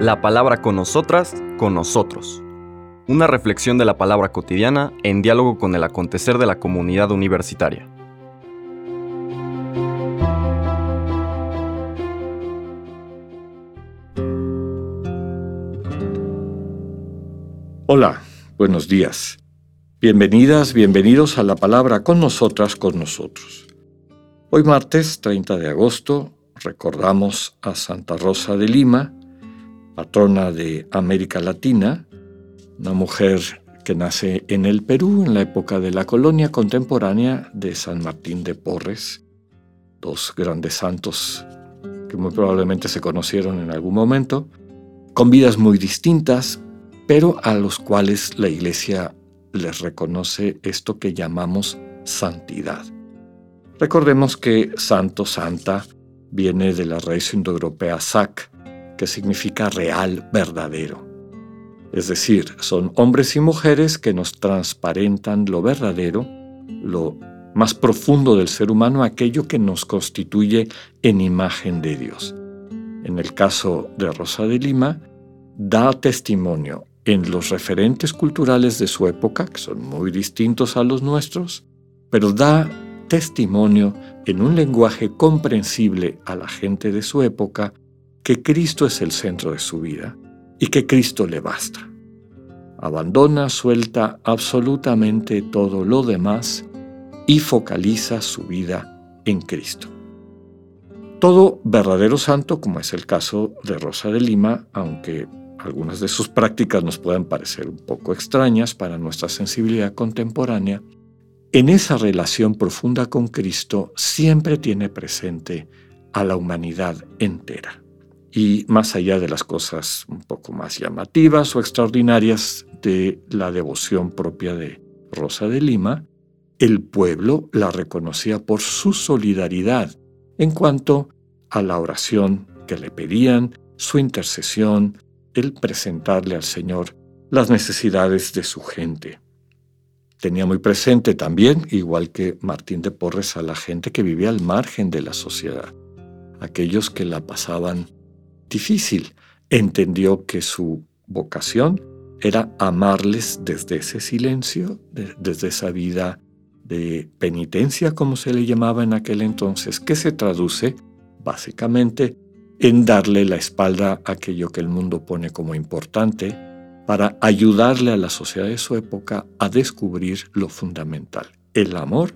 La palabra con nosotras, con nosotros. Una reflexión de la palabra cotidiana en diálogo con el acontecer de la comunidad universitaria. Hola, buenos días. Bienvenidas, bienvenidos a la palabra con nosotras, con nosotros. Hoy martes 30 de agosto recordamos a Santa Rosa de Lima, patrona de América Latina, una mujer que nace en el Perú en la época de la colonia contemporánea de San Martín de Porres, dos grandes santos que muy probablemente se conocieron en algún momento, con vidas muy distintas, pero a los cuales la Iglesia les reconoce esto que llamamos santidad. Recordemos que santo, santa, viene de la raíz indoeuropea sac, que significa real, verdadero. Es decir, son hombres y mujeres que nos transparentan lo verdadero, lo más profundo del ser humano, aquello que nos constituye en imagen de Dios. En el caso de Rosa de Lima, da testimonio en los referentes culturales de su época, que son muy distintos a los nuestros, pero da testimonio en un lenguaje comprensible a la gente de su época que Cristo es el centro de su vida y que Cristo le basta. Abandona, suelta absolutamente todo lo demás y focaliza su vida en Cristo. Todo verdadero santo, como es el caso de Rosa de Lima, aunque algunas de sus prácticas nos puedan parecer un poco extrañas para nuestra sensibilidad contemporánea, en esa relación profunda con Cristo siempre tiene presente a la humanidad entera. Y más allá de las cosas un poco más llamativas o extraordinarias de la devoción propia de Rosa de Lima, el pueblo la reconocía por su solidaridad en cuanto a la oración que le pedían, su intercesión, el presentarle al Señor las necesidades de su gente. Tenía muy presente también, igual que Martín de Porres, a la gente que vivía al margen de la sociedad, aquellos que la pasaban difícil. Entendió que su vocación era amarles desde ese silencio, desde esa vida de penitencia, como se le llamaba en aquel entonces, que se traduce básicamente en darle la espalda a aquello que el mundo pone como importante para ayudarle a la sociedad de su época a descubrir lo fundamental, el amor,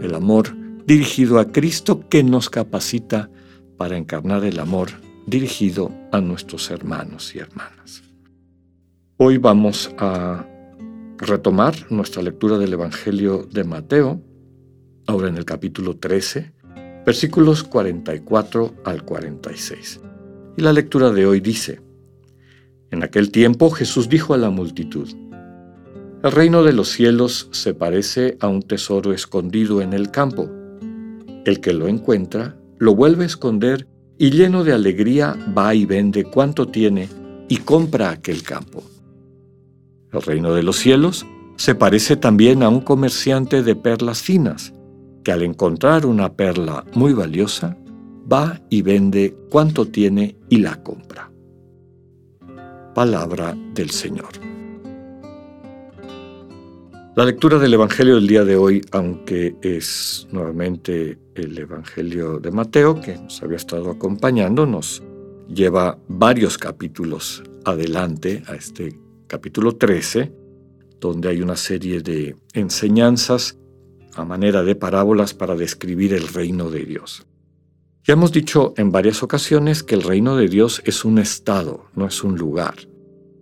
el amor dirigido a Cristo que nos capacita para encarnar el amor dirigido a nuestros hermanos y hermanas. Hoy vamos a retomar nuestra lectura del Evangelio de Mateo, ahora en el capítulo 13, versículos 44 al 46. Y la lectura de hoy dice, En aquel tiempo Jesús dijo a la multitud, El reino de los cielos se parece a un tesoro escondido en el campo. El que lo encuentra lo vuelve a esconder y lleno de alegría va y vende cuanto tiene y compra aquel campo. El reino de los cielos se parece también a un comerciante de perlas finas que al encontrar una perla muy valiosa, va y vende cuanto tiene y la compra. Palabra del Señor. La lectura del Evangelio del día de hoy, aunque es nuevamente el Evangelio de Mateo, que nos había estado acompañando, nos lleva varios capítulos adelante a este capítulo 13, donde hay una serie de enseñanzas a manera de parábolas para describir el reino de Dios. Ya hemos dicho en varias ocasiones que el reino de Dios es un estado, no es un lugar,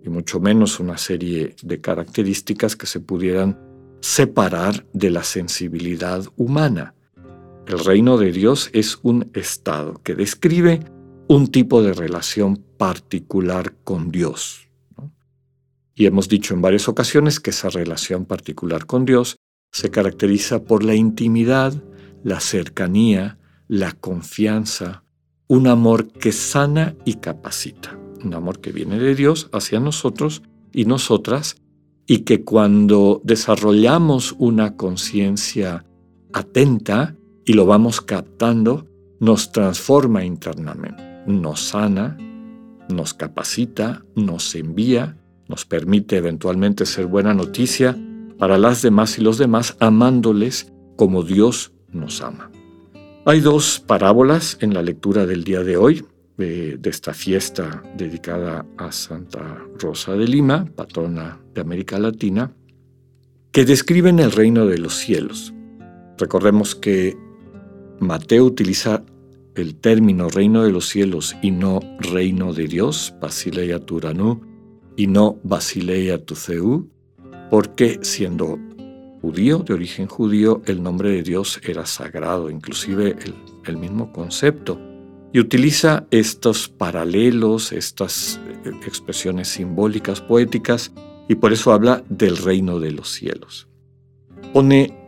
y mucho menos una serie de características que se pudieran separar de la sensibilidad humana. El reino de Dios es un estado que describe un tipo de relación particular con Dios. Y hemos dicho en varias ocasiones que esa relación particular con Dios se caracteriza por la intimidad, la cercanía, la confianza, un amor que sana y capacita, un amor que viene de Dios hacia nosotros y nosotras, y que cuando desarrollamos una conciencia atenta y lo vamos captando, nos transforma internamente. nos sana, nos capacita, nos envía, nos permite eventualmente ser buena noticia para las demás y los demás, amándoles como Dios nos ama. Hay dos parábolas en la lectura del día de hoy, de, esta fiesta dedicada a Santa Rosa de Lima, patrona de América Latina, que describen el reino de los cielos. Recordemos que Mateo utiliza el término reino de los cielos y no reino de Dios, Basileia Turanu, y no Basileia Tuceu, porque siendo judío, de origen judío, el nombre de Dios era sagrado, inclusive el, el mismo concepto. Y utiliza estos paralelos, estas eh, expresiones simbólicas, poéticas, y por eso habla del reino de los cielos. Pone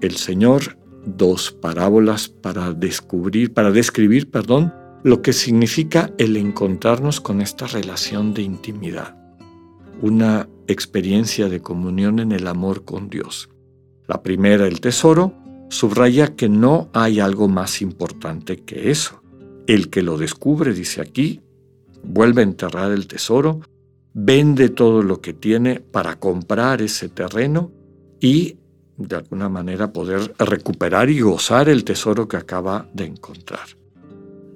el Señor dos parábolas para descubrir, para describir, perdón, lo que significa el encontrarnos con esta relación de intimidad, una experiencia de comunión en el amor con Dios. La primera, el tesoro, subraya que no hay algo más importante que eso. El que lo descubre, dice aquí, vuelve a enterrar el tesoro, vende todo lo que tiene para comprar ese terreno y de alguna manera poder recuperar y gozar el tesoro que acaba de encontrar.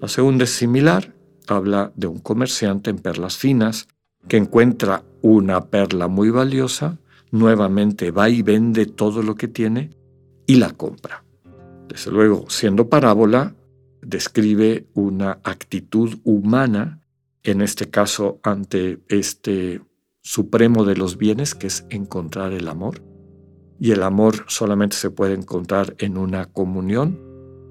La segunda es similar, habla de un comerciante en perlas finas que encuentra una perla muy valiosa, nuevamente va y vende todo lo que tiene y la compra. Desde luego, siendo parábola, describe una actitud humana, en este caso ante este supremo de los bienes, que es encontrar el amor. Y el amor solamente se puede encontrar en una comunión,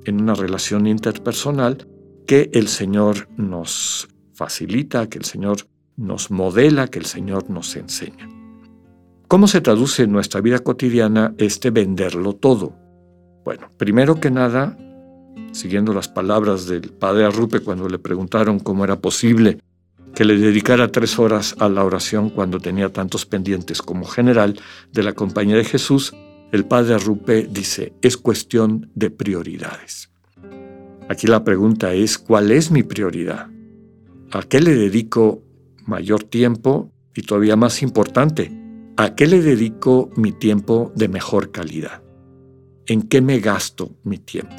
en una relación interpersonal que el Señor nos facilita, que el Señor nos modela, que el Señor nos enseña. ¿Cómo se traduce en nuestra vida cotidiana este venderlo todo? Bueno, primero que nada, siguiendo las palabras del padre Arrupe cuando le preguntaron cómo era posible que le dedicara tres horas a la oración cuando tenía tantos pendientes como general de la Compañía de Jesús, el padre Arrupe dice, es cuestión de prioridades. Aquí la pregunta es, ¿cuál es mi prioridad? ¿A qué le dedico mayor tiempo y todavía más importante, ¿a qué le dedico mi tiempo de mejor calidad? ¿En qué me gasto mi tiempo?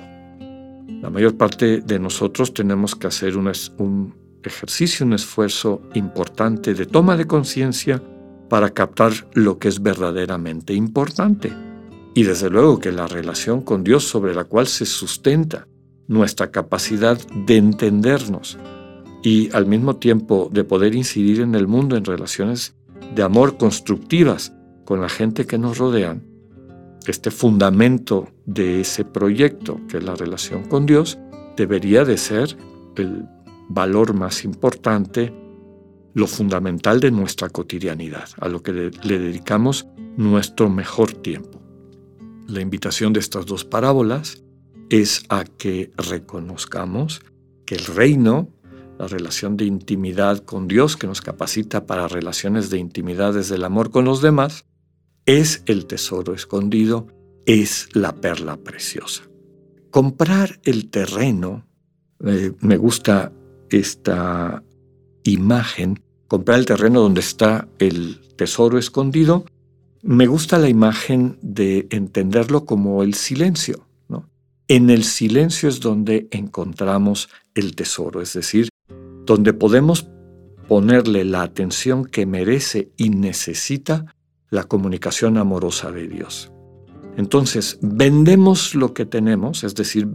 La mayor parte de nosotros tenemos que hacer un, un ejercicio, un esfuerzo importante de toma de conciencia para captar lo que es verdaderamente importante. Y desde luego que la relación con Dios sobre la cual se sustenta nuestra capacidad de entendernos, y al mismo tiempo de poder incidir en el mundo en relaciones de amor constructivas con la gente que nos rodean, este fundamento de ese proyecto, que es la relación con Dios, debería de ser el valor más importante, lo fundamental de nuestra cotidianidad, a lo que le dedicamos nuestro mejor tiempo. La invitación de estas dos parábolas es a que reconozcamos que el reino la relación de intimidad con Dios que nos capacita para relaciones de intimidad desde el amor con los demás, es el tesoro escondido, es la perla preciosa. Comprar el terreno, eh, me gusta esta imagen, comprar el terreno donde está el tesoro escondido, me gusta la imagen de entenderlo como el silencio. ¿no? En el silencio es donde encontramos el tesoro, es decir, donde podemos ponerle la atención que merece y necesita la comunicación amorosa de Dios. Entonces, vendemos lo que tenemos, es decir,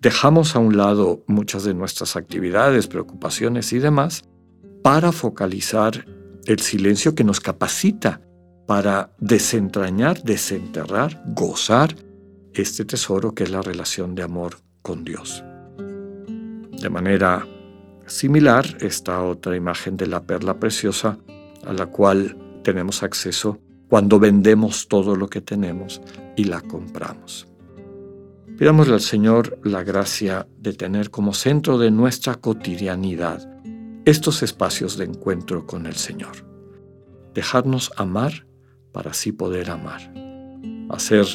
dejamos a un lado muchas de nuestras actividades, preocupaciones y demás, para focalizar el silencio que nos capacita para desentrañar, desenterrar, gozar este tesoro que es la relación de amor con Dios. De manera Similar esta otra imagen de la perla preciosa a la cual tenemos acceso cuando vendemos todo lo que tenemos y la compramos. Pidámosle al Señor la gracia de tener como centro de nuestra cotidianidad estos espacios de encuentro con el Señor. Dejarnos amar para así poder amar. Hacer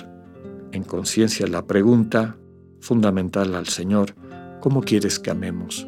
en conciencia la pregunta fundamental al Señor, ¿cómo quieres que amemos?